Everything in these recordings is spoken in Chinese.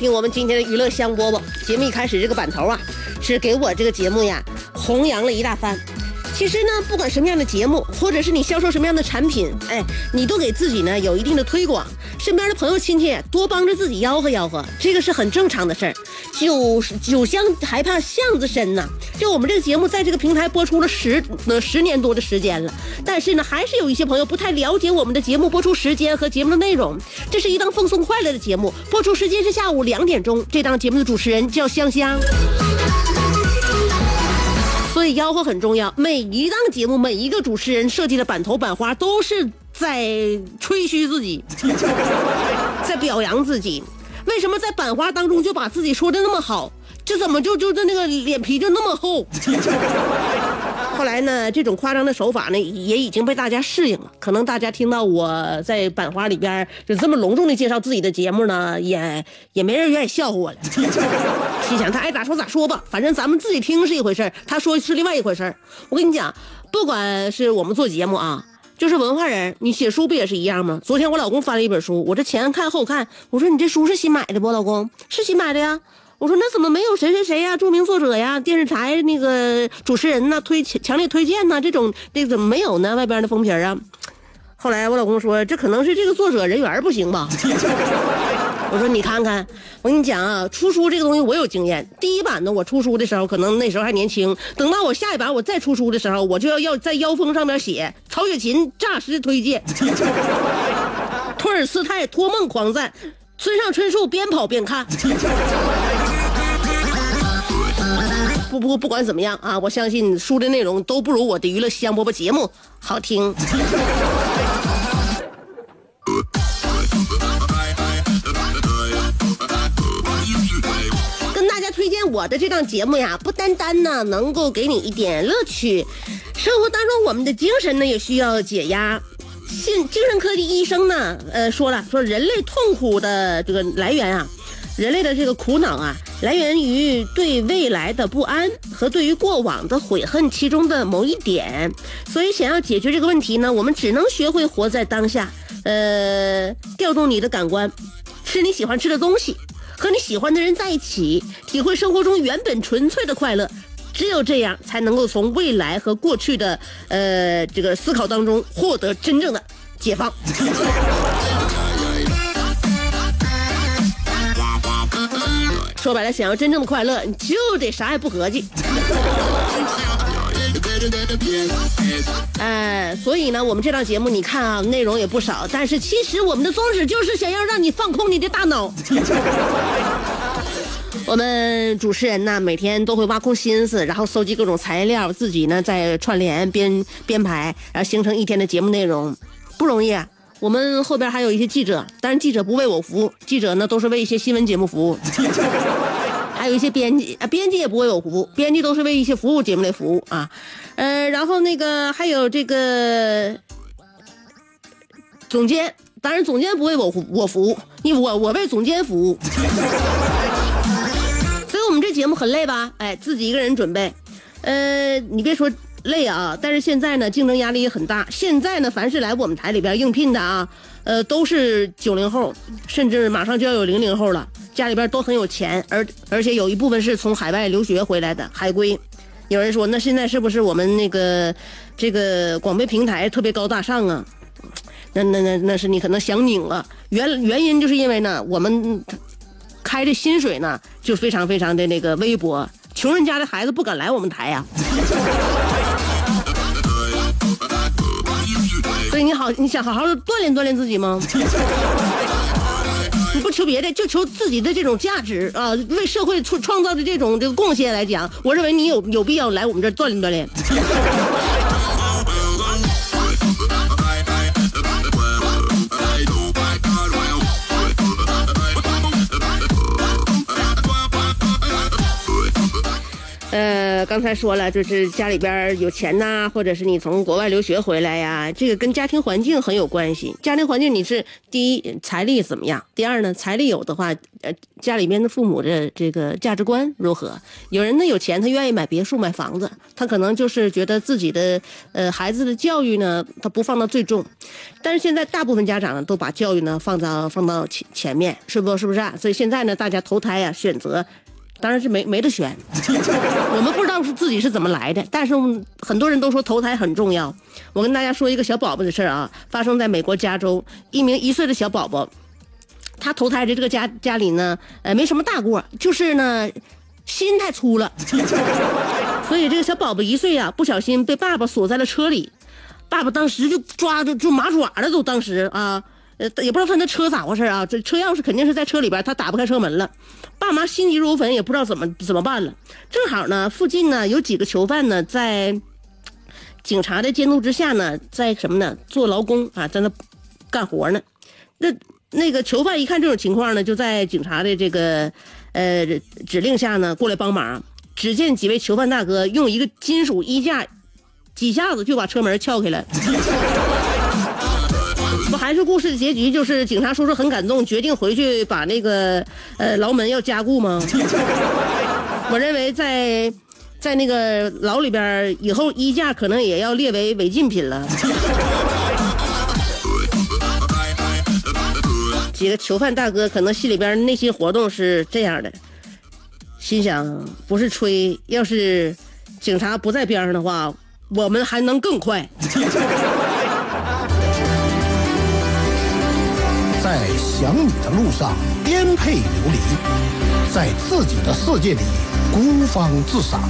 听我们今天的娱乐香饽饽节目。一开始这个板头啊，是给我这个节目呀弘扬了一大番。其实呢，不管什么样的节目，或者是你销售什么样的产品，哎，你都给自己呢有一定的推广，身边的朋友亲戚多帮着自己吆喝吆喝，这个是很正常的事儿。酒酒香还怕巷子深呢。就我们这个节目在这个平台播出了十呃十年多的时间了，但是呢，还是有一些朋友不太了解我们的节目播出时间和节目的内容。这是一档放松快乐的节目，播出时间是下午两点钟。这档节目的主持人叫香香。所以吆喝很重要，每一档节目每一个主持人设计的板头板花都是在吹嘘自己，在表扬自己。为什么在版花当中就把自己说的那么好？这怎么就就就那个脸皮就那么厚？后来呢，这种夸张的手法呢，也已经被大家适应了。可能大家听到我在版花里边就这么隆重的介绍自己的节目呢，也也没人愿意笑话我了。心想他爱咋说咋说吧，反正咱们自己听是一回事他说是另外一回事我跟你讲，不管是我们做节目啊，就是文化人，你写书不也是一样吗？昨天我老公翻了一本书，我这前看后看，我说你这书是新买的不，老公是新买的呀。我说那怎么没有谁谁谁呀，著名作者呀，电视台那个主持人呢，推强烈推荐呢，这种这怎么没有呢？外边的封皮啊。后来我老公说，这可能是这个作者人缘不行吧。我说你看看，我跟你讲啊，出书这个东西我有经验。第一版呢，我出书的时候可能那时候还年轻，等到我下一版我再出书的时候，我就要要在腰封上面写曹雪芹诈尸推荐，托尔斯泰托梦狂赞，村上春树边跑边看。不不不管怎么样啊，我相信书的内容都不如我的娱乐香饽饽节目好听。跟大家推荐我的这档节目呀，不单单呢能够给你一点乐趣，生活当中我们的精神呢也需要解压。现精神科的医生呢，呃说了，说人类痛苦的这个来源啊。人类的这个苦恼啊，来源于对未来的不安和对于过往的悔恨其中的某一点。所以，想要解决这个问题呢，我们只能学会活在当下。呃，调动你的感官，吃你喜欢吃的东西，和你喜欢的人在一起，体会生活中原本纯粹的快乐。只有这样，才能够从未来和过去的呃这个思考当中获得真正的解放。说白了，想要真正的快乐，你就得啥也不合计。哎，所以呢，我们这档节目你看啊，内容也不少，但是其实我们的宗旨就是想要让你放空你的大脑。我们主持人呢，每天都会挖空心思，然后搜集各种材料，自己呢再串联编编排，然后形成一天的节目内容，不容易啊。我们后边还有一些记者，但是记者不为我服务，记者呢都是为一些新闻节目服务。还有一些编辑啊，编辑也不为我服务，编辑都是为一些服务节目来服务啊。呃，然后那个还有这个总监，当然总监不为我我服务，因为我我为总监服务。所以我们这节目很累吧？哎，自己一个人准备。呃，你别说，累啊，但是现在呢，竞争压力也很大。现在呢，凡是来我们台里边应聘的啊，呃，都是九零后，甚至马上就要有零零后了，家里边都很有钱，而而且有一部分是从海外留学回来的海归。有人说，那现在是不是我们那个这个广播平台特别高大上啊？那那那那是你可能想拧了。原原因就是因为呢，我们开的薪水呢就非常非常的那个微薄，穷人家的孩子不敢来我们台呀。以你好，你想好好的锻炼锻炼自己吗？你不求别的，就求自己的这种价值啊，为社会创创造的这种这个贡献来讲，我认为你有有必要来我们这儿锻炼锻炼。刚才说了，就是家里边有钱呐，或者是你从国外留学回来呀，这个跟家庭环境很有关系。家庭环境你是第一财力怎么样？第二呢，财力有的话，呃，家里面的父母的这个价值观如何？有人呢有钱，他愿意买别墅、买房子，他可能就是觉得自己的呃孩子的教育呢，他不放到最重。但是现在大部分家长呢，都把教育呢放到放到前前面，是不？是不是？所以现在呢，大家投胎呀，选择。当然是没没得选，我们不知道是自己是怎么来的，但是很多人都说投胎很重要。我跟大家说一个小宝宝的事儿啊，发生在美国加州，一名一岁的小宝宝，他投胎的这个家家里呢，呃，没什么大过，就是呢，心太粗了，所以这个小宝宝一岁啊，不小心被爸爸锁在了车里，爸爸当时就抓着就麻爪了，都当时啊。呃，也不知道他那车咋回事啊？这车钥匙肯定是在车里边，他打不开车门了。爸妈心急如焚，也不知道怎么怎么办了。正好呢，附近呢有几个囚犯呢，在警察的监督之下呢，在什么呢？做劳工啊，在那干活呢。那那个囚犯一看这种情况呢，就在警察的这个呃指令下呢，过来帮忙。只见几位囚犯大哥用一个金属衣架，几下子就把车门撬开了。不还是故事的结局，就是警察叔叔很感动，决定回去把那个呃牢门要加固吗？我认为在在那个牢里边，以后衣架可能也要列为违禁品了。几个囚犯大哥可能心里边内心活动是这样的，心想不是吹，要是警察不在边上的话，我们还能更快。想你的路上颠沛流离，在自己的世界里孤芳自赏，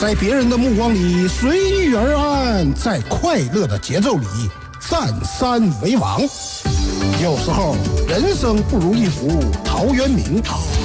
在别人的目光里随遇而安，在快乐的节奏里占山为王。有时候人生不如一幅陶渊明，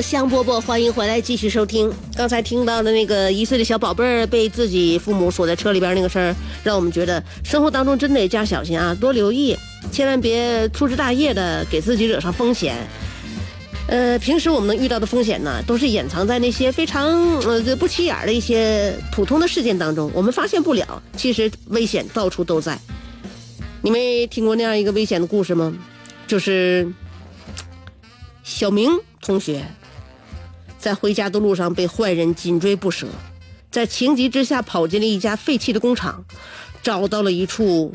香饽饽，欢迎回来，继续收听。刚才听到的那个一岁的小宝贝儿被自己父母锁在车里边那个事儿，让我们觉得生活当中真得加小心啊，多留意，千万别粗枝大叶的给自己惹上风险。呃，平时我们能遇到的风险呢，都是掩藏在那些非常呃不起眼的一些普通的事件当中，我们发现不了。其实危险到处都在。你没听过那样一个危险的故事吗？就是小明。同学在回家的路上被坏人紧追不舍，在情急之下跑进了一家废弃的工厂，找到了一处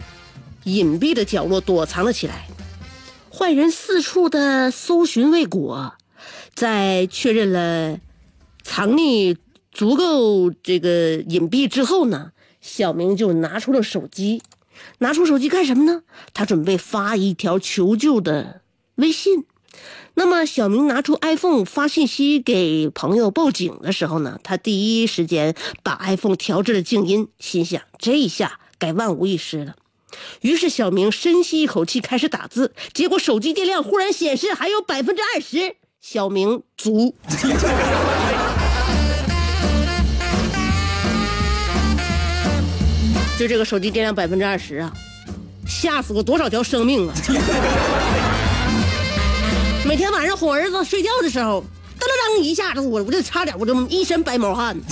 隐蔽的角落躲藏了起来。坏人四处的搜寻未果，在确认了藏匿足够这个隐蔽之后呢，小明就拿出了手机。拿出手机干什么呢？他准备发一条求救的微信。那么小明拿出 iPhone 发信息给朋友报警的时候呢，他第一时间把 iPhone 调至了静音，心想这一下该万无一失了。于是小明深吸一口气，开始打字，结果手机电量忽然显示还有百分之二十，小明足。就这个手机电量百分之二十啊，吓死过多少条生命啊！每天晚上哄儿子睡觉的时候，噔噔噔一下子，我我就差点我就一身白毛汗。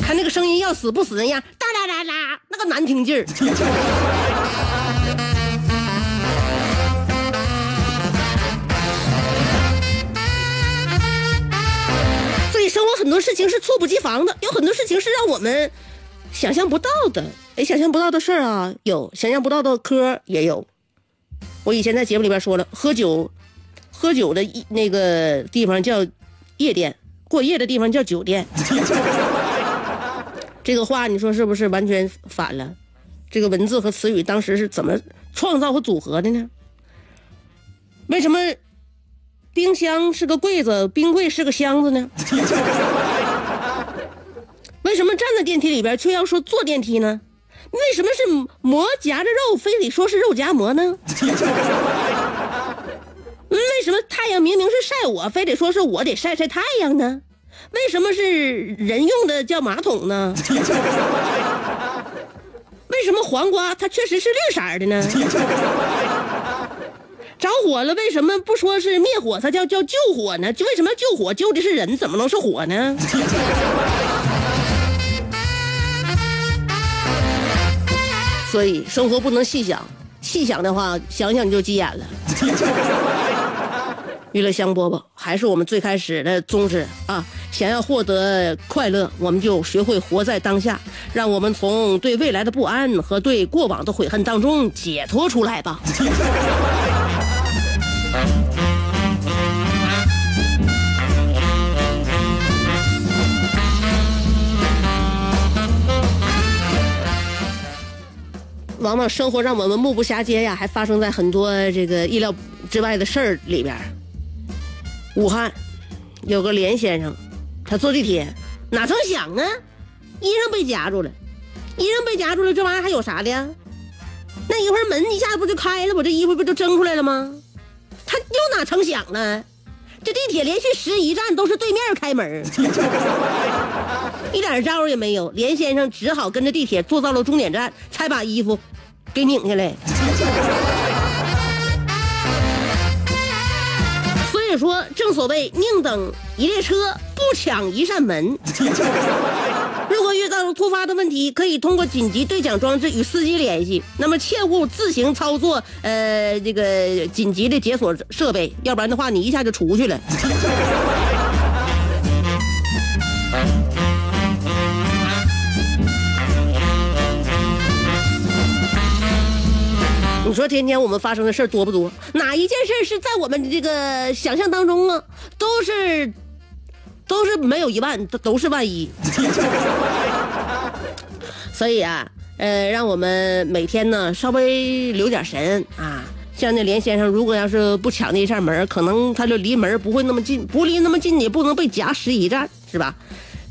他那个声音要死不死那样，哒哒哒哒，那个难听劲儿。所以生活很多事情是猝不及防的，有很多事情是让我们想象不到的。哎，想象不到的事儿啊，有想象不到的嗑也有。我以前在节目里边说了，喝酒，喝酒的那个地方叫夜店，过夜的地方叫酒店。这个话你说是不是完全反了？这个文字和词语当时是怎么创造和组合的呢？为什么冰箱是个柜子，冰柜是个箱子呢？为什么站在电梯里边却要说坐电梯呢？为什么是馍夹着肉，非得说是肉夹馍呢？为什么太阳明明是晒我，非得说是我得晒晒太阳呢？为什么是人用的叫马桶呢？为什么黄瓜它确实是绿色的呢？着火了，为什么不说是灭火，它叫叫救火呢？就为什么救火救的是人，怎么能是火呢？所以生活不能细想，细想的话，想想你就急眼了。娱乐香饽饽还是我们最开始的宗旨啊！想要获得快乐，我们就学会活在当下，让我们从对未来的不安和对过往的悔恨当中解脱出来吧。往往生活让我们目不暇接呀，还发生在很多这个意料之外的事儿里边。武汉有个连先生，他坐地铁，哪曾想啊，衣裳被夹住了，衣裳被夹住了，这玩意儿还有啥的呀？那一会儿门一下子不就开了，我这衣服不就蒸出来了吗？他又哪曾想呢？这地铁连续十一站都是对面开门，一点招也没有。连先生只好跟着地铁坐到了终点站，才把衣服给拧下来。所以说，正所谓宁等一列车，不抢一扇门。如果遇到了突发的问题，可以通过紧急对讲装置与司机联系。那么切勿自行操作，呃，这个紧急的解锁设备，要不然的话，你一下就出去了。说天天我们发生的事多不多？哪一件事是在我们这个想象当中啊？都是，都是没有一万，都都是万一。所以啊，呃，让我们每天呢稍微留点神啊。像那连先生，如果要是不抢那一扇门，可能他就离门不会那么近，不离那么近，也不能被夹十一站，是吧？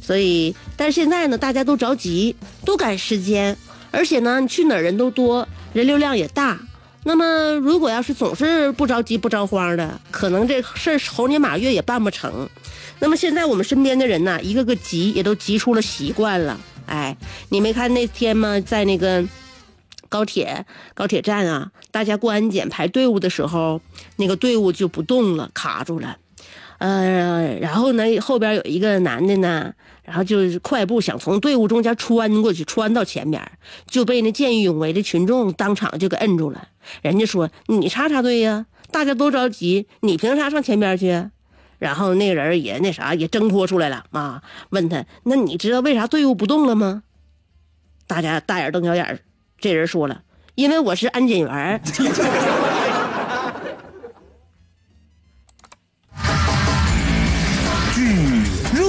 所以，但是现在呢，大家都着急，都赶时间，而且呢，去哪儿人都多，人流量也大。那么，如果要是总是不着急不着慌的，可能这事儿猴年马月也办不成。那么现在我们身边的人呢，一个个急也都急出了习惯了。哎，你没看那天吗？在那个高铁高铁站啊，大家过安检排队伍的时候，那个队伍就不动了，卡住了。呃，然后呢，后边有一个男的呢，然后就是快步想从队伍中间穿过去，穿到前面，就被那见义勇为的群众当场就给摁住了。人家说：“你插啥队呀？大家都着急，你凭啥上前边去？”然后那个人也那啥也挣脱出来了啊，问他：“那你知道为啥队伍不动了吗？”大家大眼瞪小眼，这人说了：“因为我是安检员。”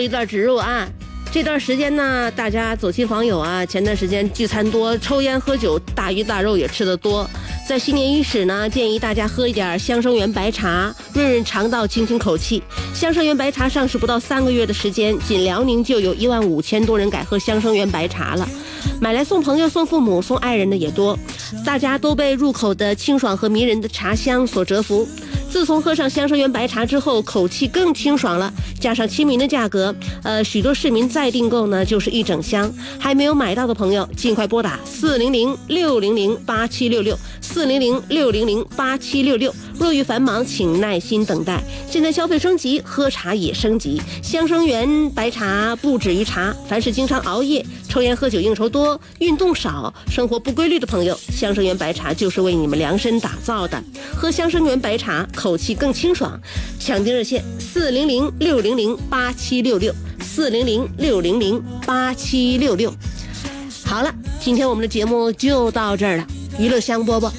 一段植入啊，这段时间呢，大家走亲访友啊，前段时间聚餐多，抽烟喝酒，大鱼大肉也吃得多。在新年伊始呢，建议大家喝一点香生源白茶，润润肠道，清清口气。香生源白茶上市不到三个月的时间，仅辽宁就有一万五千多人改喝香生源白茶了，买来送朋友、送父母、送爱人的也多，大家都被入口的清爽和迷人的茶香所折服。自从喝上香生源白茶之后，口气更清爽了，加上亲民的价格，呃，许多市民再订购呢就是一整箱。还没有买到的朋友，尽快拨打四零零六零零八七六六四零零六零零八七六六。若遇繁忙，请耐心等待。现在消费升级，喝茶也升级。香生源白茶不止于茶，凡是经常熬夜、抽烟喝酒、应酬多、运动少、生活不规律的朋友，香生源白茶就是为你们量身打造的。喝香生源白茶，口气更清爽。抢订热线：四零零六零零八七六六，四零零六零零八七六六。好了，今天我们的节目就到这儿了。娱乐香饽饽，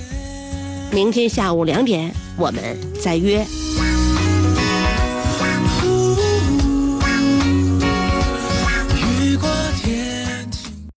明天下午两点我们再约。